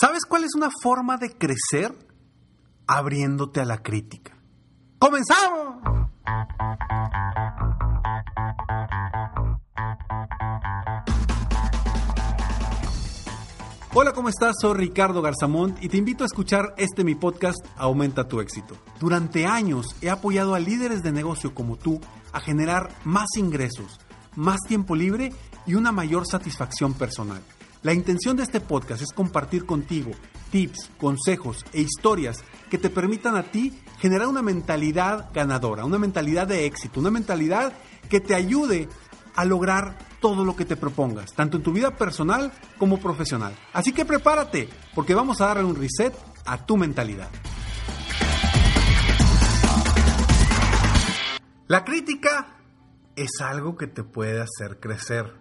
¿Sabes cuál es una forma de crecer? Abriéndote a la crítica. ¡Comenzamos! Hola, ¿cómo estás? Soy Ricardo Garzamont y te invito a escuchar este mi podcast Aumenta tu éxito. Durante años he apoyado a líderes de negocio como tú a generar más ingresos, más tiempo libre y una mayor satisfacción personal. La intención de este podcast es compartir contigo tips, consejos e historias que te permitan a ti generar una mentalidad ganadora, una mentalidad de éxito, una mentalidad que te ayude a lograr todo lo que te propongas, tanto en tu vida personal como profesional. Así que prepárate, porque vamos a darle un reset a tu mentalidad. La crítica es algo que te puede hacer crecer.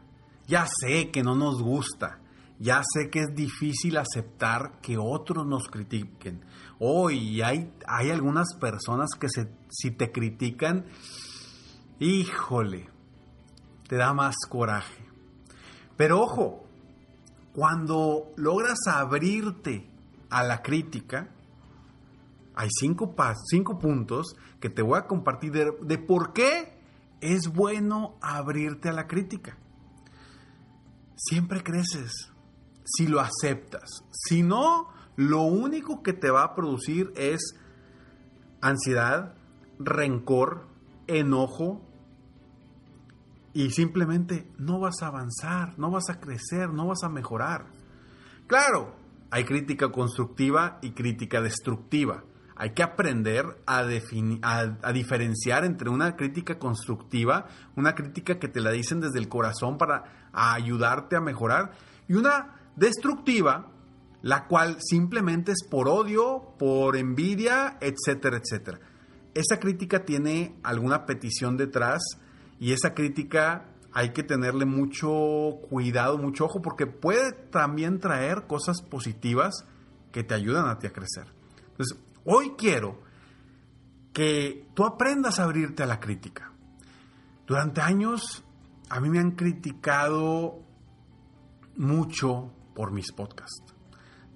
Ya sé que no nos gusta, ya sé que es difícil aceptar que otros nos critiquen. Hoy hay, hay algunas personas que se, si te critican, híjole, te da más coraje. Pero ojo, cuando logras abrirte a la crítica, hay cinco, cinco puntos que te voy a compartir de, de por qué es bueno abrirte a la crítica. Siempre creces si lo aceptas. Si no, lo único que te va a producir es ansiedad, rencor, enojo y simplemente no vas a avanzar, no vas a crecer, no vas a mejorar. Claro, hay crítica constructiva y crítica destructiva. Hay que aprender a, a, diferenciar entre una crítica constructiva, una crítica que te la dicen desde el corazón para ayudarte a mejorar, y una destructiva, la cual simplemente es por odio, por envidia, etcétera, etcétera. Esa crítica tiene alguna petición detrás y esa crítica hay que tenerle mucho cuidado, mucho ojo, porque puede también traer cosas positivas que te ayudan a ti a crecer. Entonces, hoy quiero que tú aprendas a abrirte a la crítica. Durante años a mí me han criticado mucho por mis podcasts.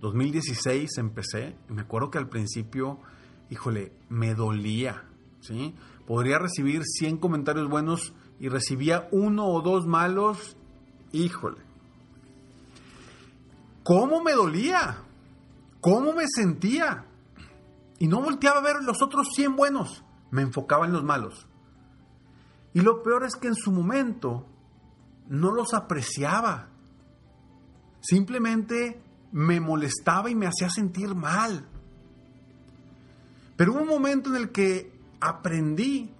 2016 empecé, y me acuerdo que al principio, híjole, me dolía, ¿sí? Podría recibir 100 comentarios buenos y recibía uno o dos malos, híjole. ¿Cómo me dolía? ¿Cómo me sentía? Y no volteaba a ver los otros 100 buenos, me enfocaba en los malos. Y lo peor es que en su momento no los apreciaba simplemente me molestaba y me hacía sentir mal. Pero hubo un momento en el que aprendí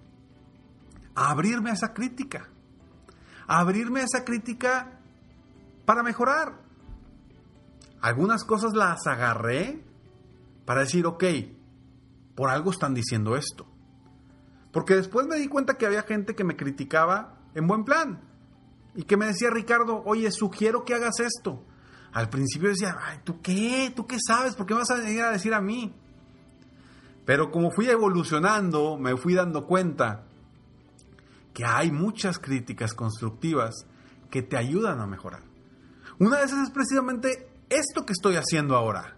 a abrirme a esa crítica, a abrirme a esa crítica para mejorar. Algunas cosas las agarré para decir, ok, por algo están diciendo esto. Porque después me di cuenta que había gente que me criticaba en buen plan y que me decía, Ricardo, oye, sugiero que hagas esto al principio decía, ay, ¿tú qué? ¿Tú qué sabes? ¿Por qué vas a venir a decir a mí? Pero como fui evolucionando, me fui dando cuenta que hay muchas críticas constructivas que te ayudan a mejorar. Una de esas es precisamente esto que estoy haciendo ahora,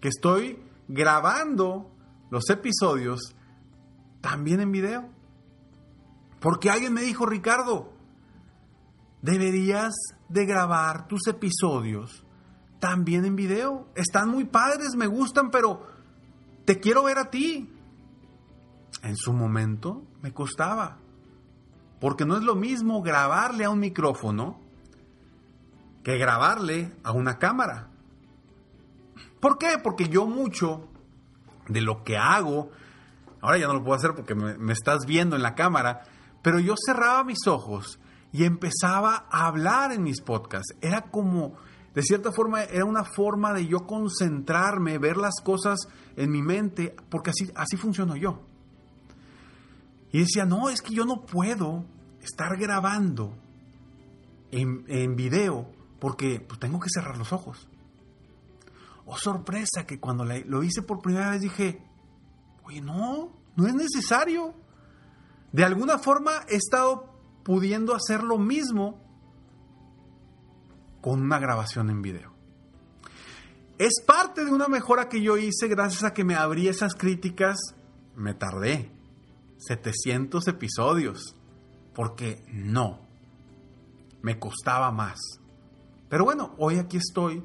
que estoy grabando los episodios también en video. Porque alguien me dijo, Ricardo, deberías de grabar tus episodios también en video. Están muy padres, me gustan, pero te quiero ver a ti. En su momento me costaba, porque no es lo mismo grabarle a un micrófono que grabarle a una cámara. ¿Por qué? Porque yo mucho de lo que hago, ahora ya no lo puedo hacer porque me, me estás viendo en la cámara, pero yo cerraba mis ojos y empezaba a hablar en mis podcasts. Era como, de cierta forma, era una forma de yo concentrarme, ver las cosas en mi mente, porque así, así funciono yo. Y decía, no, es que yo no puedo estar grabando en, en video porque pues, tengo que cerrar los ojos. Oh, sorpresa, que cuando lo hice por primera vez dije, oye, no, no es necesario. De alguna forma he estado pudiendo hacer lo mismo con una grabación en video. Es parte de una mejora que yo hice gracias a que me abrí esas críticas. Me tardé 700 episodios porque no, me costaba más. Pero bueno, hoy aquí estoy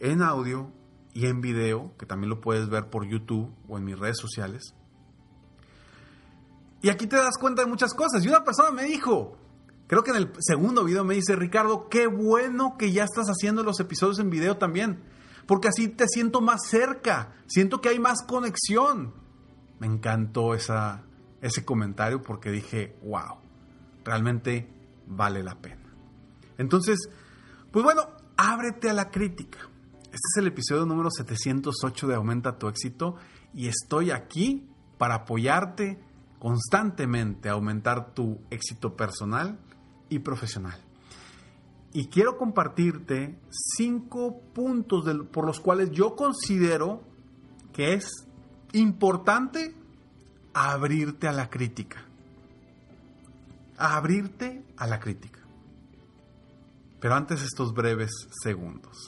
en audio y en video, que también lo puedes ver por YouTube o en mis redes sociales. Y aquí te das cuenta de muchas cosas. Y una persona me dijo, creo que en el segundo video me dice, Ricardo, qué bueno que ya estás haciendo los episodios en video también. Porque así te siento más cerca, siento que hay más conexión. Me encantó esa, ese comentario porque dije, wow, realmente vale la pena. Entonces, pues bueno, ábrete a la crítica. Este es el episodio número 708 de Aumenta tu éxito y estoy aquí para apoyarte constantemente aumentar tu éxito personal y profesional. Y quiero compartirte cinco puntos por los cuales yo considero que es importante abrirte a la crítica. abrirte a la crítica. Pero antes estos breves segundos.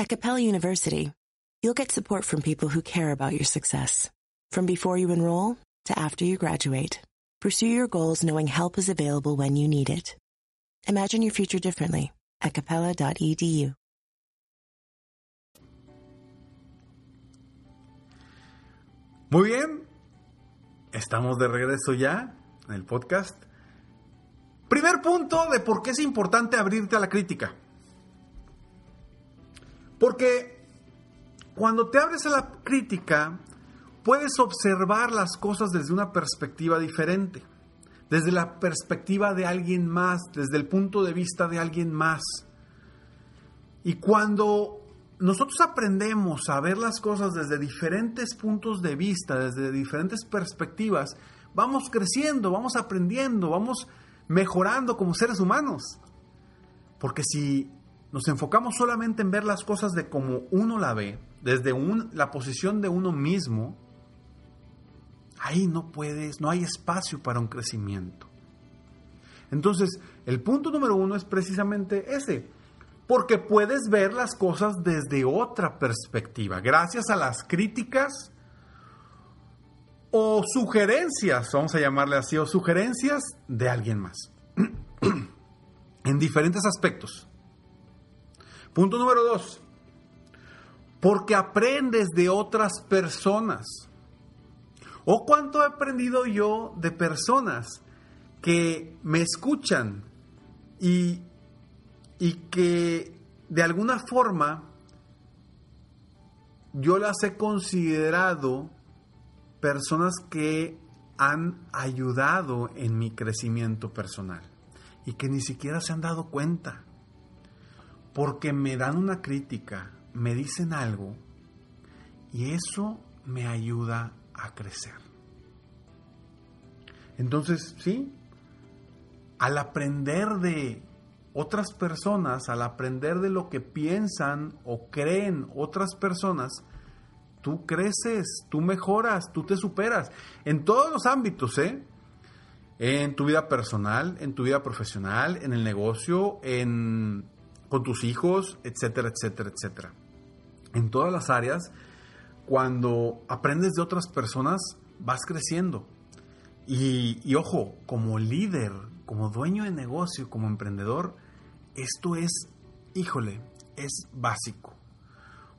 At Capella University, you'll get support from people who care about your success. From before you enroll to after you graduate, pursue your goals knowing help is available when you need it. Imagine your future differently at capella.edu. Muy bien, estamos de regreso ya en el podcast. Primer punto de por qué es importante abrirte a la crítica. Porque cuando te abres a la crítica, puedes observar las cosas desde una perspectiva diferente, desde la perspectiva de alguien más, desde el punto de vista de alguien más. Y cuando nosotros aprendemos a ver las cosas desde diferentes puntos de vista, desde diferentes perspectivas, vamos creciendo, vamos aprendiendo, vamos mejorando como seres humanos. Porque si nos enfocamos solamente en ver las cosas de como uno la ve, desde la posición de uno mismo, ahí no puedes, no hay espacio para un crecimiento. Entonces, el punto número uno es precisamente ese, porque puedes ver las cosas desde otra perspectiva, gracias a las críticas o sugerencias, vamos a llamarle así, o sugerencias de alguien más, en diferentes aspectos. Punto número dos, porque aprendes de otras personas. ¿O cuánto he aprendido yo de personas que me escuchan y, y que de alguna forma yo las he considerado personas que han ayudado en mi crecimiento personal y que ni siquiera se han dado cuenta porque me dan una crítica, me dicen algo y eso me ayuda a crecer. Entonces, sí, al aprender de otras personas, al aprender de lo que piensan o creen otras personas, tú creces, tú mejoras, tú te superas. En todos los ámbitos, ¿eh? En tu vida personal, en tu vida profesional, en el negocio, en, con tus hijos, etcétera, etcétera, etcétera. En todas las áreas, cuando aprendes de otras personas, vas creciendo. Y, ojo, como líder, como dueño de negocio, como emprendedor, esto es, híjole, es básico.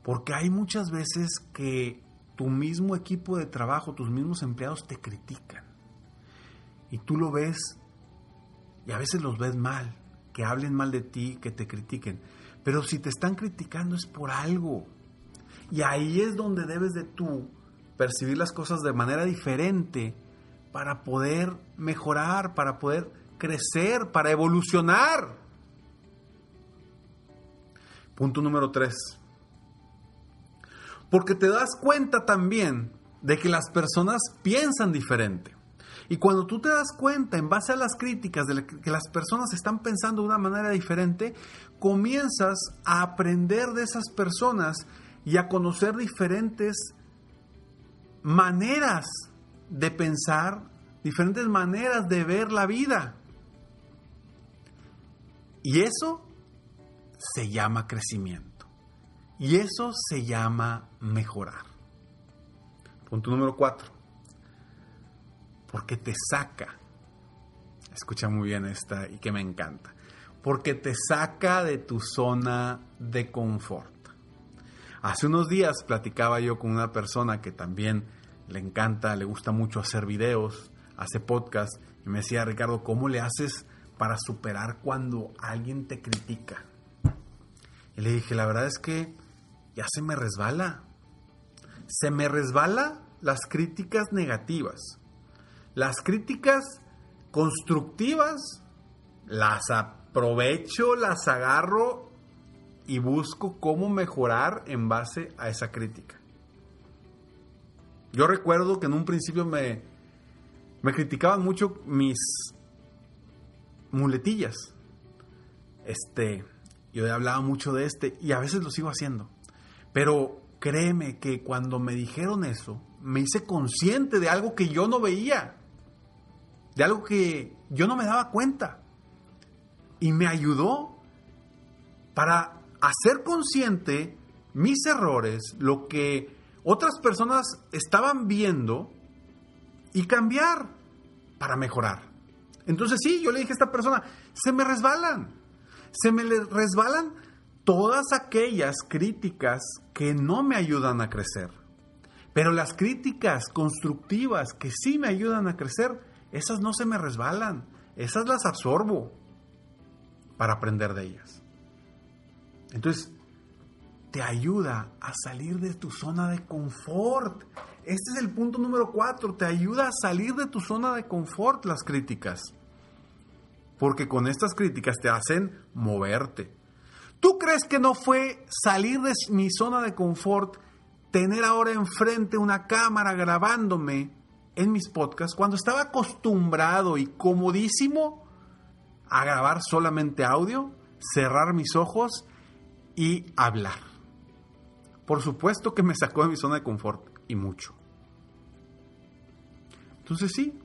Porque hay muchas veces que tu mismo equipo de trabajo, tus mismos empleados te critican. Y tú lo ves y a veces los ves mal, que hablen mal de ti, que te critiquen. Pero si te están criticando es por algo. Y ahí es donde debes de tú percibir las cosas de manera diferente para poder mejorar, para poder crecer, para evolucionar. Punto número tres. Porque te das cuenta también de que las personas piensan diferente. Y cuando tú te das cuenta, en base a las críticas, de que las personas están pensando de una manera diferente, comienzas a aprender de esas personas y a conocer diferentes maneras de pensar, diferentes maneras de ver la vida. Y eso se llama crecimiento. Y eso se llama mejorar. Punto número cuatro. Porque te saca. Escucha muy bien esta y que me encanta. Porque te saca de tu zona de confort. Hace unos días platicaba yo con una persona que también le encanta, le gusta mucho hacer videos, hace podcast, y me decía, Ricardo, ¿cómo le haces para superar cuando alguien te critica? Y le dije, la verdad es que ya se me resbala. Se me resbala las críticas negativas. Las críticas constructivas las aprovecho, las agarro y busco cómo mejorar en base a esa crítica. Yo recuerdo que en un principio me, me criticaban mucho mis muletillas. Este, yo hablaba mucho de este y a veces lo sigo haciendo. Pero créeme que cuando me dijeron eso, me hice consciente de algo que yo no veía, de algo que yo no me daba cuenta. Y me ayudó para hacer consciente mis errores, lo que otras personas estaban viendo y cambiar para mejorar. Entonces sí, yo le dije a esta persona, se me resbalan, se me resbalan todas aquellas críticas que no me ayudan a crecer. Pero las críticas constructivas que sí me ayudan a crecer, esas no se me resbalan, esas las absorbo para aprender de ellas. Entonces, te ayuda a salir de tu zona de confort. Este es el punto número cuatro, te ayuda a salir de tu zona de confort las críticas. Porque con estas críticas te hacen moverte. ¿Tú crees que no fue salir de mi zona de confort, tener ahora enfrente una cámara grabándome en mis podcasts, cuando estaba acostumbrado y comodísimo a grabar solamente audio, cerrar mis ojos y hablar. Por supuesto que me sacó de mi zona de confort y mucho. Entonces sí,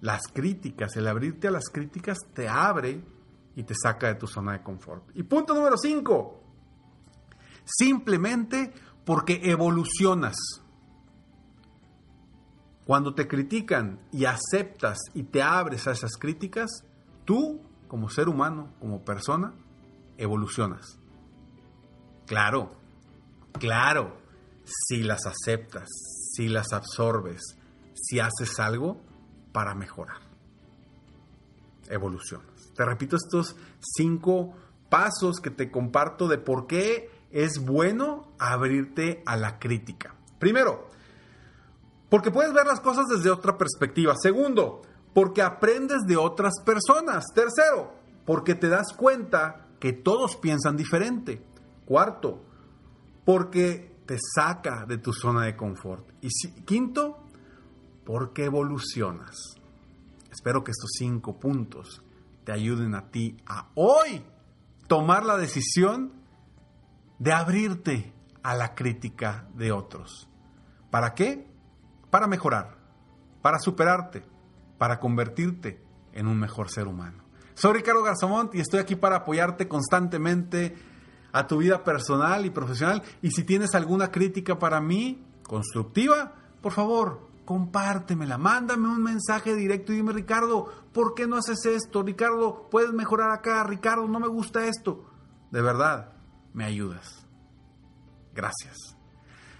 las críticas, el abrirte a las críticas te abre y te saca de tu zona de confort. Y punto número 5. Simplemente porque evolucionas. Cuando te critican y aceptas y te abres a esas críticas, tú, como ser humano, como persona, evolucionas. Claro, claro, si las aceptas, si las absorbes, si haces algo para mejorar. Evolucionas. Te repito estos cinco pasos que te comparto de por qué es bueno abrirte a la crítica. Primero, porque puedes ver las cosas desde otra perspectiva. Segundo, porque aprendes de otras personas. Tercero, porque te das cuenta que todos piensan diferente. Cuarto, porque te saca de tu zona de confort. Y quinto, porque evolucionas. Espero que estos cinco puntos te ayuden a ti a hoy tomar la decisión de abrirte a la crítica de otros. ¿Para qué? Para mejorar, para superarte, para convertirte en un mejor ser humano. Soy Ricardo Garzamont y estoy aquí para apoyarte constantemente a tu vida personal y profesional. Y si tienes alguna crítica para mí, constructiva, por favor, compártemela, mándame un mensaje directo y dime, Ricardo, ¿por qué no haces esto? Ricardo, puedes mejorar acá, Ricardo, no me gusta esto. De verdad, me ayudas. Gracias.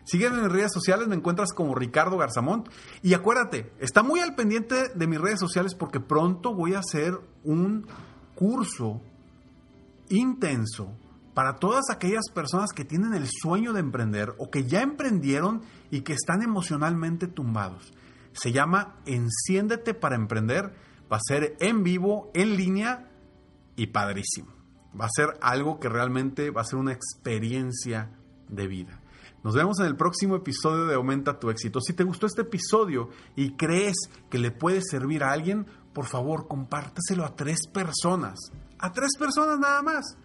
Sígueme en mis redes sociales, me encuentras como Ricardo Garzamont. Y acuérdate, está muy al pendiente de mis redes sociales porque pronto voy a hacer un curso intenso para todas aquellas personas que tienen el sueño de emprender o que ya emprendieron y que están emocionalmente tumbados. Se llama Enciéndete para Emprender. Va a ser en vivo, en línea y padrísimo. Va a ser algo que realmente va a ser una experiencia de vida. Nos vemos en el próximo episodio de Aumenta tu éxito. Si te gustó este episodio y crees que le puede servir a alguien, por favor, compárteselo a tres personas. A tres personas nada más.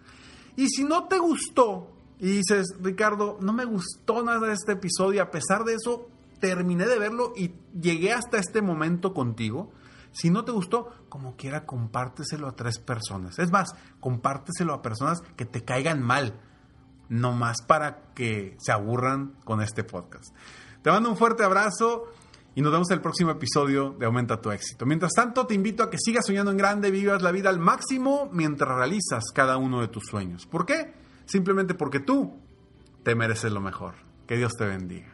Y si no te gustó y dices, Ricardo, no me gustó nada este episodio, a pesar de eso, terminé de verlo y llegué hasta este momento contigo. Si no te gustó, como quiera, compárteselo a tres personas. Es más, compárteselo a personas que te caigan mal no más para que se aburran con este podcast. Te mando un fuerte abrazo y nos vemos en el próximo episodio de Aumenta tu éxito. Mientras tanto, te invito a que sigas soñando en grande, vivas la vida al máximo mientras realizas cada uno de tus sueños. ¿Por qué? Simplemente porque tú te mereces lo mejor. Que Dios te bendiga.